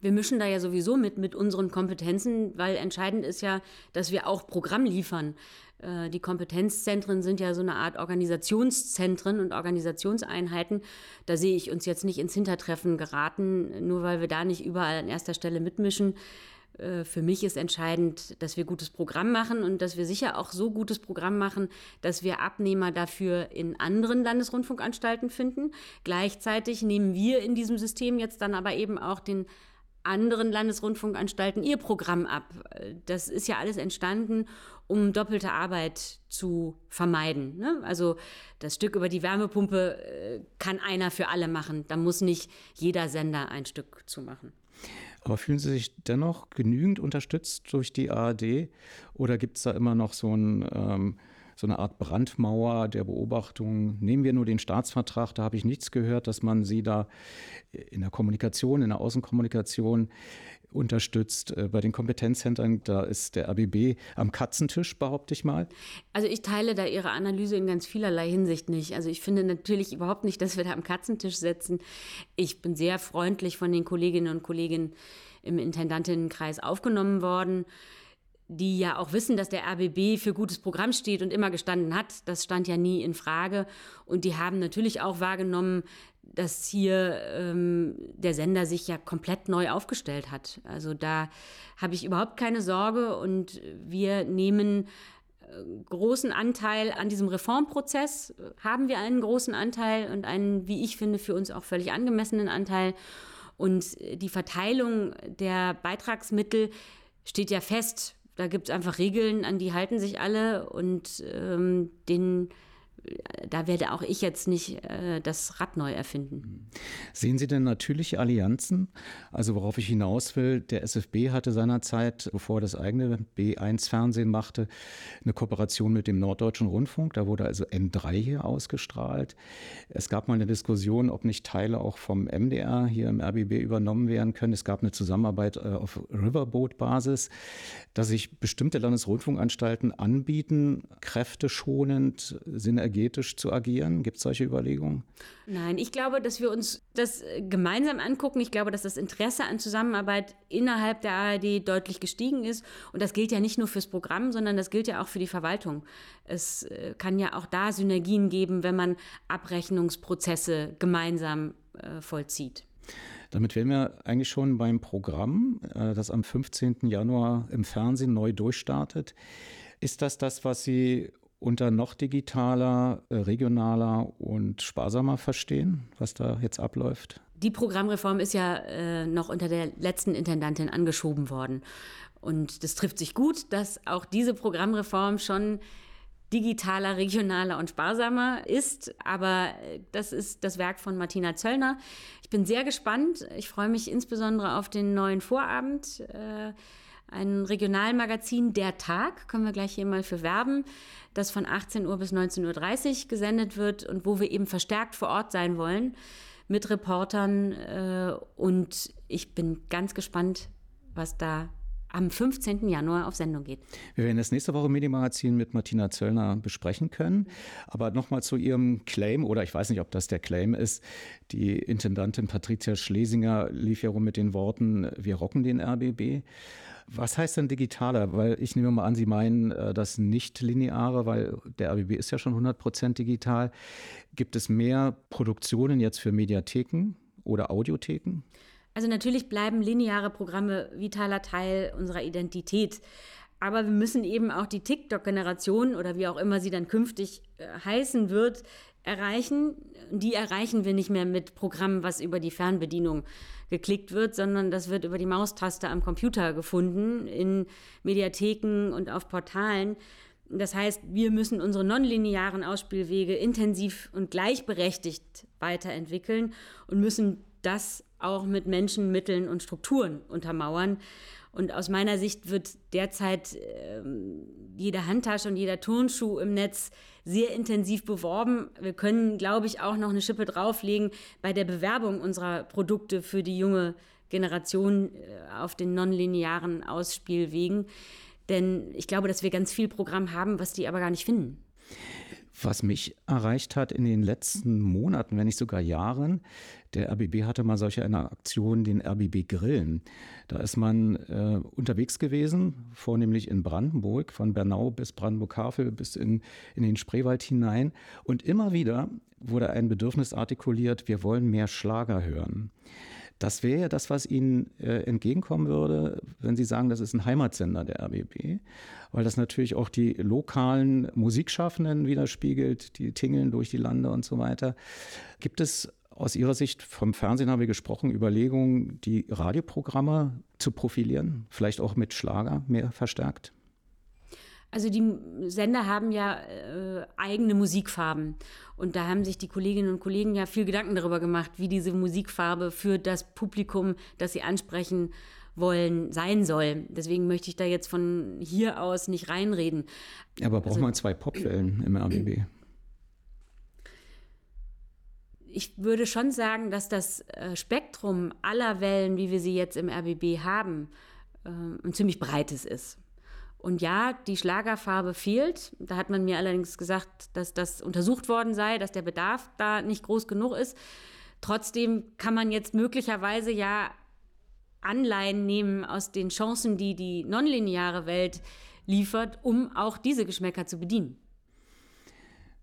Wir mischen da ja sowieso mit mit unseren Kompetenzen, weil entscheidend ist ja, dass wir auch Programm liefern. Äh, die Kompetenzzentren sind ja so eine Art Organisationszentren und Organisationseinheiten. Da sehe ich uns jetzt nicht ins Hintertreffen geraten, nur weil wir da nicht überall an erster Stelle mitmischen. Äh, für mich ist entscheidend, dass wir gutes Programm machen und dass wir sicher auch so gutes Programm machen, dass wir Abnehmer dafür in anderen Landesrundfunkanstalten finden. Gleichzeitig nehmen wir in diesem System jetzt dann aber eben auch den anderen Landesrundfunkanstalten ihr Programm ab. Das ist ja alles entstanden, um doppelte Arbeit zu vermeiden. Ne? Also das Stück über die Wärmepumpe äh, kann einer für alle machen. Da muss nicht jeder Sender ein Stück zu machen. Aber fühlen Sie sich dennoch genügend unterstützt durch die ARD oder gibt es da immer noch so, ein, ähm, so eine Art Brandmauer der Beobachtung? Nehmen wir nur den Staatsvertrag, da habe ich nichts gehört, dass man Sie da in der Kommunikation, in der Außenkommunikation unterstützt. Äh, bei den Kompetenzzentren, da ist der RBB am Katzentisch, behaupte ich mal. Also ich teile da Ihre Analyse in ganz vielerlei Hinsicht nicht. Also ich finde natürlich überhaupt nicht, dass wir da am Katzentisch sitzen. Ich bin sehr freundlich von den Kolleginnen und Kollegen im Intendantinnenkreis aufgenommen worden die ja auch wissen, dass der RBB für gutes Programm steht und immer gestanden hat. Das stand ja nie in Frage. Und die haben natürlich auch wahrgenommen, dass hier ähm, der Sender sich ja komplett neu aufgestellt hat. Also da habe ich überhaupt keine Sorge und wir nehmen äh, großen Anteil an diesem Reformprozess, haben wir einen großen Anteil und einen, wie ich finde, für uns auch völlig angemessenen Anteil. Und die Verteilung der Beitragsmittel steht ja fest. Da gibt es einfach Regeln, an die halten sich alle und ähm, den da werde auch ich jetzt nicht äh, das Rad neu erfinden. Sehen Sie denn natürliche Allianzen? Also worauf ich hinaus will, der SFB hatte seinerzeit, bevor er das eigene B1-Fernsehen machte, eine Kooperation mit dem Norddeutschen Rundfunk. Da wurde also N3 hier ausgestrahlt. Es gab mal eine Diskussion, ob nicht Teile auch vom MDR hier im RBB übernommen werden können. Es gab eine Zusammenarbeit äh, auf Riverboat-Basis, dass sich bestimmte Landesrundfunkanstalten anbieten, kräfteschonend, synergetisch synergetisch zu agieren? Gibt es solche Überlegungen? Nein, ich glaube, dass wir uns das äh, gemeinsam angucken. Ich glaube, dass das Interesse an Zusammenarbeit innerhalb der ARD deutlich gestiegen ist. Und das gilt ja nicht nur fürs Programm, sondern das gilt ja auch für die Verwaltung. Es äh, kann ja auch da Synergien geben, wenn man Abrechnungsprozesse gemeinsam äh, vollzieht. Damit wären wir eigentlich schon beim Programm, äh, das am 15. Januar im Fernsehen neu durchstartet. Ist das das, was Sie unter noch digitaler, äh, regionaler und sparsamer verstehen, was da jetzt abläuft? Die Programmreform ist ja äh, noch unter der letzten Intendantin angeschoben worden. Und das trifft sich gut, dass auch diese Programmreform schon digitaler, regionaler und sparsamer ist. Aber äh, das ist das Werk von Martina Zöllner. Ich bin sehr gespannt. Ich freue mich insbesondere auf den neuen Vorabend. Äh, ein Regionalmagazin Der Tag, können wir gleich hier mal für werben, das von 18 Uhr bis 19.30 Uhr gesendet wird und wo wir eben verstärkt vor Ort sein wollen mit Reportern. Äh, und ich bin ganz gespannt, was da am 15. Januar auf Sendung geht. Wir werden das nächste Woche im Medienmagazin mit Martina Zöllner besprechen können. Aber nochmal zu Ihrem Claim, oder ich weiß nicht, ob das der Claim ist. Die Intendantin Patricia Schlesinger lief ja rum mit den Worten, wir rocken den RBB. Was heißt denn digitaler? Weil ich nehme mal an, Sie meinen äh, das nicht-lineare, weil der RBB ist ja schon 100 Prozent digital. Gibt es mehr Produktionen jetzt für Mediatheken oder Audiotheken? Also natürlich bleiben lineare Programme vitaler Teil unserer Identität. Aber wir müssen eben auch die TikTok-Generation oder wie auch immer sie dann künftig äh, heißen wird, erreichen. Die erreichen wir nicht mehr mit Programmen, was über die Fernbedienung geklickt wird, sondern das wird über die Maustaste am Computer gefunden, in Mediatheken und auf Portalen. Das heißt, wir müssen unsere nonlinearen Ausspielwege intensiv und gleichberechtigt weiterentwickeln und müssen das auch mit Menschen, Mitteln und Strukturen untermauern. Und aus meiner Sicht wird derzeit äh, jede Handtasche und jeder Turnschuh im Netz sehr intensiv beworben. Wir können, glaube ich, auch noch eine Schippe drauflegen bei der Bewerbung unserer Produkte für die junge Generation äh, auf den nonlinearen Ausspielwegen. Denn ich glaube, dass wir ganz viel Programm haben, was die aber gar nicht finden. Was mich erreicht hat in den letzten Monaten, wenn nicht sogar Jahren, der RBB hatte mal solche eine Aktion, den RBB Grillen. Da ist man äh, unterwegs gewesen, vornehmlich in Brandenburg, von Bernau bis Brandenburg-Havel bis in, in den Spreewald hinein. Und immer wieder wurde ein Bedürfnis artikuliert, wir wollen mehr Schlager hören. Das wäre ja das, was Ihnen äh, entgegenkommen würde, wenn Sie sagen, das ist ein Heimatsender der RBB, weil das natürlich auch die lokalen Musikschaffenden widerspiegelt, die tingeln durch die Lande und so weiter. Gibt es aus Ihrer Sicht, vom Fernsehen haben wir gesprochen, Überlegungen, die Radioprogramme zu profilieren, vielleicht auch mit Schlager mehr verstärkt? Also die Sender haben ja äh, eigene Musikfarben. Und da haben sich die Kolleginnen und Kollegen ja viel Gedanken darüber gemacht, wie diese Musikfarbe für das Publikum, das sie ansprechen wollen, sein soll. Deswegen möchte ich da jetzt von hier aus nicht reinreden. Aber braucht also, man zwei Popwellen im RBB? Ich würde schon sagen, dass das äh, Spektrum aller Wellen, wie wir sie jetzt im RBB haben, äh, ein ziemlich breites ist. Und ja, die Schlagerfarbe fehlt. Da hat man mir allerdings gesagt, dass das untersucht worden sei, dass der Bedarf da nicht groß genug ist. Trotzdem kann man jetzt möglicherweise ja Anleihen nehmen aus den Chancen, die die nonlineare Welt liefert, um auch diese Geschmäcker zu bedienen.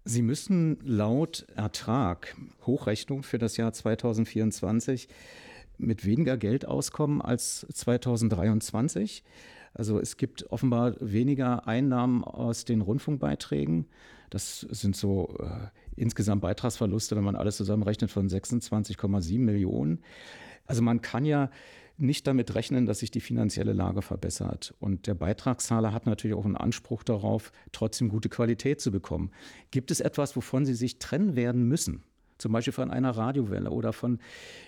Sie müssen laut Ertrag, Hochrechnung für das Jahr 2024, mit weniger Geld auskommen als 2023. Also es gibt offenbar weniger Einnahmen aus den Rundfunkbeiträgen. Das sind so äh, insgesamt Beitragsverluste, wenn man alles zusammenrechnet, von 26,7 Millionen. Also man kann ja nicht damit rechnen, dass sich die finanzielle Lage verbessert. Und der Beitragszahler hat natürlich auch einen Anspruch darauf, trotzdem gute Qualität zu bekommen. Gibt es etwas, wovon Sie sich trennen werden müssen? Zum Beispiel von einer Radiowelle oder von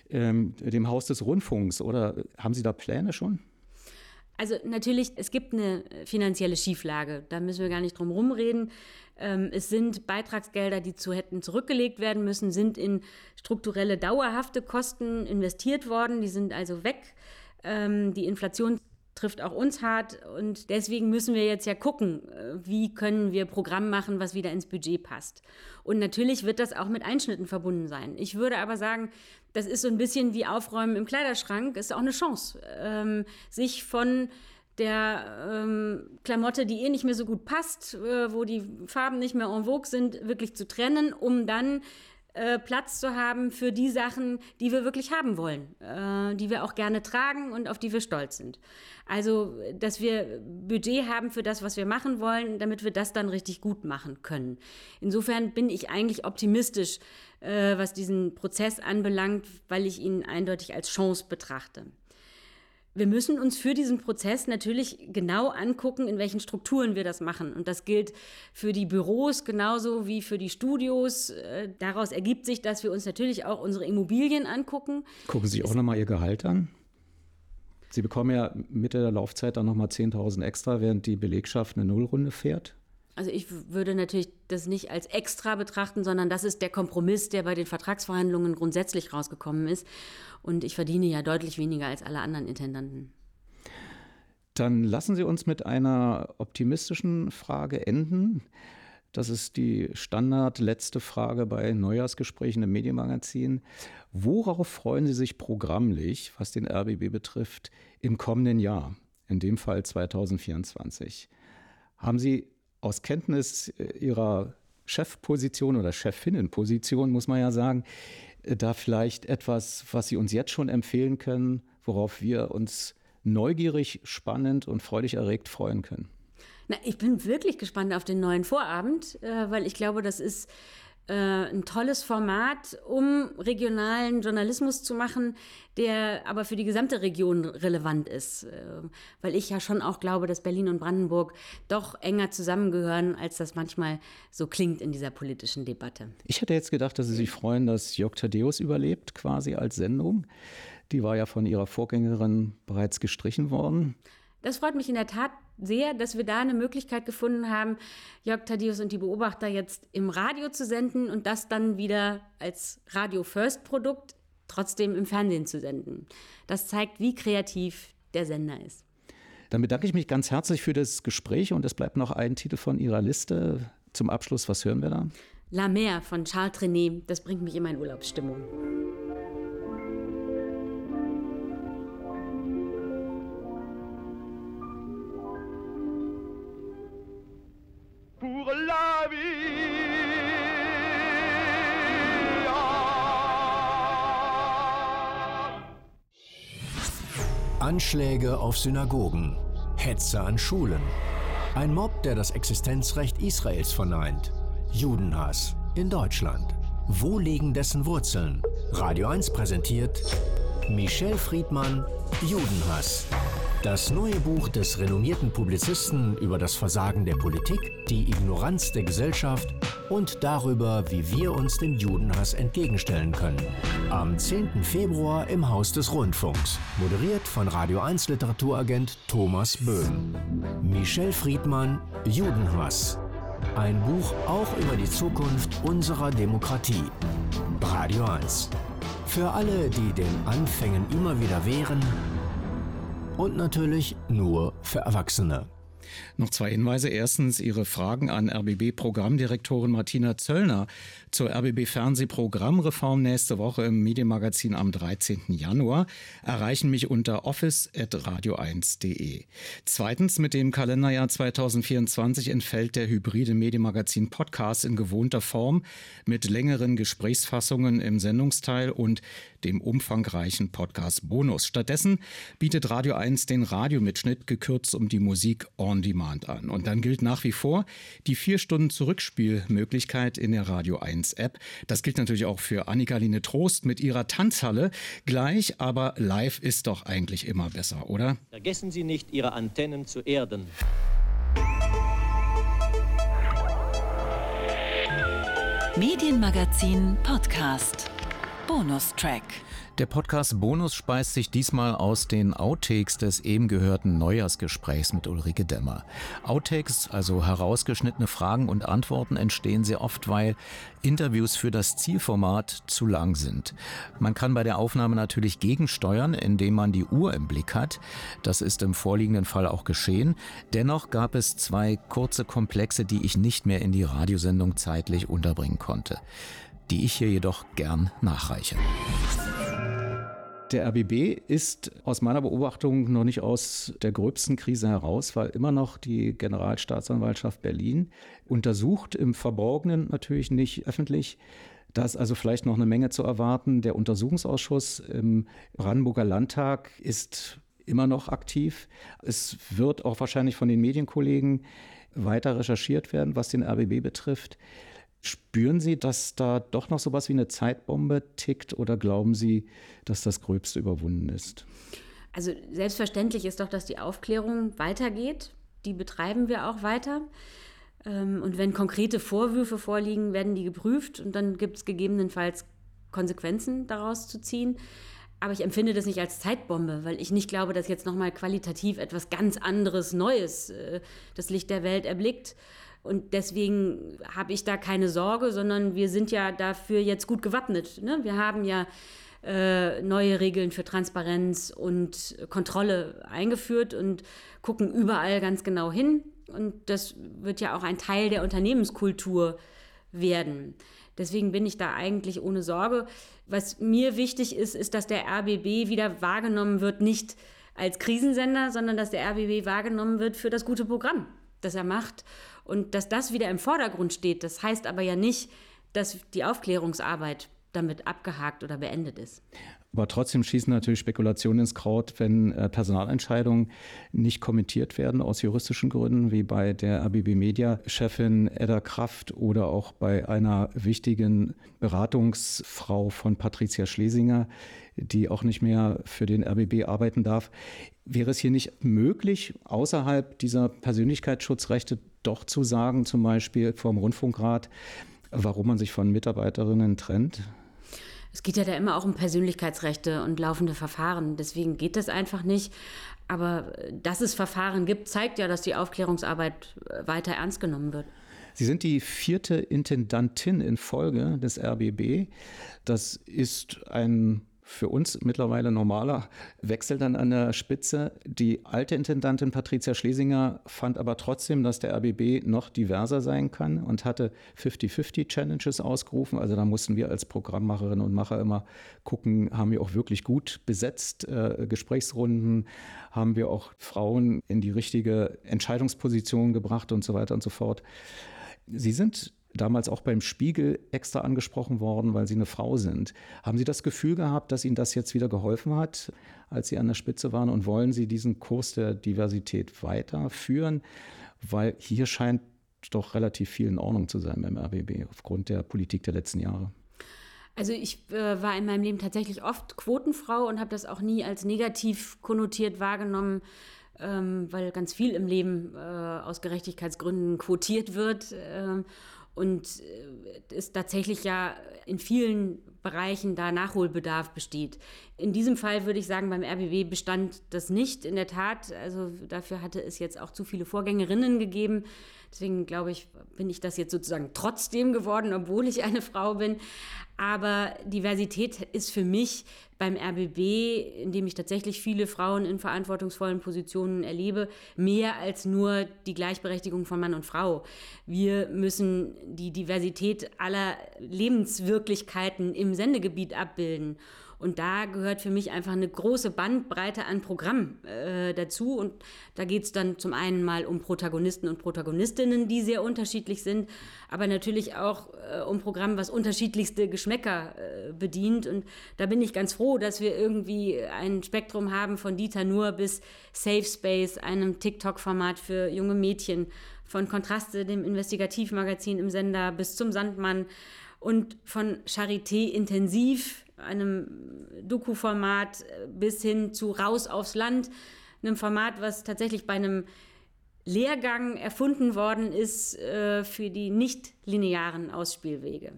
ähm, dem Haus des Rundfunks? Oder haben Sie da Pläne schon? Also natürlich, es gibt eine finanzielle Schieflage, da müssen wir gar nicht drum rumreden. Ähm, es sind Beitragsgelder, die zu hätten zurückgelegt werden müssen, sind in strukturelle, dauerhafte Kosten investiert worden, die sind also weg. Ähm, die Inflation trifft auch uns hart und deswegen müssen wir jetzt ja gucken, äh, wie können wir Programm machen, was wieder ins Budget passt. Und natürlich wird das auch mit Einschnitten verbunden sein. Ich würde aber sagen, das ist so ein bisschen wie Aufräumen im Kleiderschrank, ist auch eine Chance, ähm, sich von der ähm, Klamotte, die eh nicht mehr so gut passt, äh, wo die Farben nicht mehr en vogue sind, wirklich zu trennen, um dann äh, Platz zu haben für die Sachen, die wir wirklich haben wollen, äh, die wir auch gerne tragen und auf die wir stolz sind. Also, dass wir Budget haben für das, was wir machen wollen, damit wir das dann richtig gut machen können. Insofern bin ich eigentlich optimistisch, äh, was diesen Prozess anbelangt, weil ich ihn eindeutig als Chance betrachte. Wir müssen uns für diesen Prozess natürlich genau angucken, in welchen Strukturen wir das machen. Und das gilt für die Büros genauso wie für die Studios. Äh, daraus ergibt sich, dass wir uns natürlich auch unsere Immobilien angucken. Gucken Sie auch nochmal Ihr Gehalt an? Sie bekommen ja Mitte der Laufzeit dann nochmal 10.000 extra, während die Belegschaft eine Nullrunde fährt. Also ich würde natürlich das nicht als extra betrachten, sondern das ist der Kompromiss, der bei den Vertragsverhandlungen grundsätzlich rausgekommen ist. Und ich verdiene ja deutlich weniger als alle anderen Intendanten. Dann lassen Sie uns mit einer optimistischen Frage enden. Das ist die Standard letzte Frage bei Neujahrsgesprächen im Medienmagazin. Worauf freuen Sie sich programmlich, was den RBB betrifft, im kommenden Jahr, in dem Fall 2024? Haben Sie aus Kenntnis äh, Ihrer Chefposition oder Chefinnenposition, muss man ja sagen, äh, da vielleicht etwas, was Sie uns jetzt schon empfehlen können, worauf wir uns neugierig, spannend und freudig erregt freuen können? Na, ich bin wirklich gespannt auf den neuen Vorabend, äh, weil ich glaube, das ist äh, ein tolles Format, um regionalen Journalismus zu machen, der aber für die gesamte Region relevant ist. Äh, weil ich ja schon auch glaube, dass Berlin und Brandenburg doch enger zusammengehören, als das manchmal so klingt in dieser politischen Debatte. Ich hätte jetzt gedacht, dass Sie sich freuen, dass Jörg Thaddeus überlebt, quasi als Sendung. Die war ja von ihrer Vorgängerin bereits gestrichen worden. Das freut mich in der Tat sehr, dass wir da eine Möglichkeit gefunden haben, Jörg Thaddeus und die Beobachter jetzt im Radio zu senden und das dann wieder als Radio First Produkt trotzdem im Fernsehen zu senden. Das zeigt, wie kreativ der Sender ist. Dann bedanke ich mich ganz herzlich für das Gespräch und es bleibt noch ein Titel von Ihrer Liste. Zum Abschluss, was hören wir da? La Mer von Charles Trenet, das bringt mich in meine Urlaubsstimmung. Anschläge auf Synagogen, Hetze an Schulen, ein Mob, der das Existenzrecht Israels verneint, Judenhass in Deutschland. Wo liegen dessen Wurzeln? Radio 1 präsentiert Michel Friedmann, Judenhass. Das neue Buch des renommierten Publizisten über das Versagen der Politik, die Ignoranz der Gesellschaft und darüber, wie wir uns dem Judenhass entgegenstellen können. Am 10. Februar im Haus des Rundfunks. Moderiert von Radio 1 Literaturagent Thomas Böhm. Michel Friedmann, Judenhass. Ein Buch auch über die Zukunft unserer Demokratie. Radio 1. Für alle, die den Anfängen immer wieder wehren, und natürlich nur für Erwachsene. Noch zwei Hinweise. Erstens Ihre Fragen an RBB-Programmdirektorin Martina Zöllner zur RBB-Fernsehprogrammreform nächste Woche im Medienmagazin am 13. Januar erreichen mich unter office.radio1.de. Zweitens, mit dem Kalenderjahr 2024 entfällt der hybride Medienmagazin Podcast in gewohnter Form mit längeren Gesprächsfassungen im Sendungsteil und dem umfangreichen Podcast Bonus. Stattdessen bietet Radio 1 den Radiomitschnitt gekürzt um die Musik on demand an. Und dann gilt nach wie vor die vier Stunden Zurückspielmöglichkeit in der Radio 1 App. Das gilt natürlich auch für Annika-Line Trost mit ihrer Tanzhalle. Gleich, aber live ist doch eigentlich immer besser, oder? Vergessen Sie nicht, Ihre Antennen zu erden. Medienmagazin Podcast. Bonustrack. Der Podcast Bonus speist sich diesmal aus den Outtakes des eben gehörten Neujahrsgesprächs mit Ulrike Demmer. Outtakes, also herausgeschnittene Fragen und Antworten, entstehen sehr oft, weil Interviews für das Zielformat zu lang sind. Man kann bei der Aufnahme natürlich gegensteuern, indem man die Uhr im Blick hat. Das ist im vorliegenden Fall auch geschehen. Dennoch gab es zwei kurze Komplexe, die ich nicht mehr in die Radiosendung zeitlich unterbringen konnte die ich hier jedoch gern nachreiche. Der RBB ist aus meiner Beobachtung noch nicht aus der gröbsten Krise heraus, weil immer noch die Generalstaatsanwaltschaft Berlin untersucht, im Verborgenen natürlich nicht öffentlich. Da ist also vielleicht noch eine Menge zu erwarten. Der Untersuchungsausschuss im Brandenburger Landtag ist immer noch aktiv. Es wird auch wahrscheinlich von den Medienkollegen weiter recherchiert werden, was den RBB betrifft. Spüren Sie, dass da doch noch so was wie eine Zeitbombe tickt oder glauben Sie, dass das Gröbste überwunden ist? Also selbstverständlich ist doch, dass die Aufklärung weitergeht. Die betreiben wir auch weiter. Ähm, und wenn konkrete Vorwürfe vorliegen, werden die geprüft und dann gibt es gegebenenfalls Konsequenzen daraus zu ziehen. Aber ich empfinde das nicht als Zeitbombe, weil ich nicht glaube, dass jetzt nochmal qualitativ etwas ganz anderes, Neues äh, das Licht der Welt erblickt. Und deswegen habe ich da keine Sorge, sondern wir sind ja dafür jetzt gut gewappnet. Ne? Wir haben ja äh, neue Regeln für Transparenz und Kontrolle eingeführt und gucken überall ganz genau hin. Und das wird ja auch ein Teil der Unternehmenskultur werden. Deswegen bin ich da eigentlich ohne Sorge. Was mir wichtig ist, ist, dass der RBB wieder wahrgenommen wird, nicht als Krisensender, sondern dass der RBB wahrgenommen wird für das gute Programm, das er macht und dass das wieder im Vordergrund steht, das heißt aber ja nicht, dass die Aufklärungsarbeit damit abgehakt oder beendet ist. Aber trotzdem schießen natürlich Spekulationen ins Kraut, wenn äh, Personalentscheidungen nicht kommentiert werden aus juristischen Gründen, wie bei der RBB Media-Chefin Edda Kraft oder auch bei einer wichtigen Beratungsfrau von Patricia Schlesinger, die auch nicht mehr für den RBB arbeiten darf. Wäre es hier nicht möglich, außerhalb dieser Persönlichkeitsschutzrechte doch zu sagen, zum Beispiel vom Rundfunkrat, warum man sich von Mitarbeiterinnen trennt? Es geht ja da immer auch um Persönlichkeitsrechte und laufende Verfahren. Deswegen geht das einfach nicht. Aber äh, dass es Verfahren gibt, zeigt ja, dass die Aufklärungsarbeit äh, weiter ernst genommen wird. Sie sind die vierte Intendantin in Folge des RBB. Das ist ein für uns mittlerweile normaler Wechsel dann an der Spitze. Die alte Intendantin Patricia Schlesinger fand aber trotzdem, dass der RBB noch diverser sein kann und hatte 50-50 Challenges ausgerufen. Also da mussten wir als Programmmacherinnen und Macher immer gucken, haben wir auch wirklich gut besetzt äh, Gesprächsrunden, haben wir auch Frauen in die richtige Entscheidungsposition gebracht und so weiter und so fort. Sie sind damals auch beim Spiegel extra angesprochen worden, weil Sie eine Frau sind. Haben Sie das Gefühl gehabt, dass Ihnen das jetzt wieder geholfen hat, als Sie an der Spitze waren? Und wollen Sie diesen Kurs der Diversität weiterführen? Weil hier scheint doch relativ viel in Ordnung zu sein beim RBB aufgrund der Politik der letzten Jahre. Also ich äh, war in meinem Leben tatsächlich oft Quotenfrau und habe das auch nie als negativ konnotiert wahrgenommen, ähm, weil ganz viel im Leben äh, aus Gerechtigkeitsgründen quotiert wird. Äh, und äh, es tatsächlich ja in vielen Bereichen da Nachholbedarf besteht. In diesem Fall würde ich sagen, beim RBW bestand das nicht in der Tat. Also dafür hatte es jetzt auch zu viele Vorgängerinnen gegeben. Deswegen glaube ich, bin ich das jetzt sozusagen trotzdem geworden, obwohl ich eine Frau bin. Aber Diversität ist für mich beim RBB, in dem ich tatsächlich viele Frauen in verantwortungsvollen Positionen erlebe, mehr als nur die Gleichberechtigung von Mann und Frau. Wir müssen die Diversität aller Lebenswirklichkeiten im Sendegebiet abbilden. Und da gehört für mich einfach eine große Bandbreite an Programm äh, dazu. Und da geht es dann zum einen mal um Protagonisten und Protagonistinnen, die sehr unterschiedlich sind, aber natürlich auch äh, um Programm, was unterschiedlichste Geschmäcker äh, bedient. Und da bin ich ganz froh, dass wir irgendwie ein Spektrum haben von Dieter Nur bis Safe Space, einem TikTok-Format für junge Mädchen, von Kontraste, dem Investigativmagazin im Sender, bis zum Sandmann und von Charité intensiv einem Doku-Format bis hin zu Raus aufs Land, einem Format, was tatsächlich bei einem Lehrgang erfunden worden ist äh, für die nicht linearen Ausspielwege.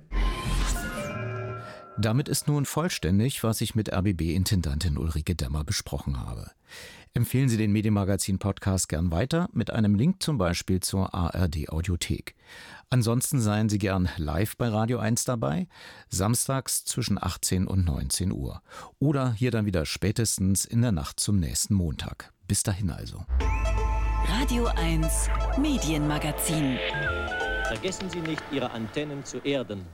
Damit ist nun vollständig, was ich mit RBB-Intendantin Ulrike Demmer besprochen habe. Empfehlen Sie den Medienmagazin-Podcast gern weiter mit einem Link zum Beispiel zur ARD-Audiothek. Ansonsten seien Sie gern live bei Radio 1 dabei, samstags zwischen 18 und 19 Uhr. Oder hier dann wieder spätestens in der Nacht zum nächsten Montag. Bis dahin also. Radio 1 Medienmagazin. Vergessen Sie nicht, Ihre Antennen zu erden.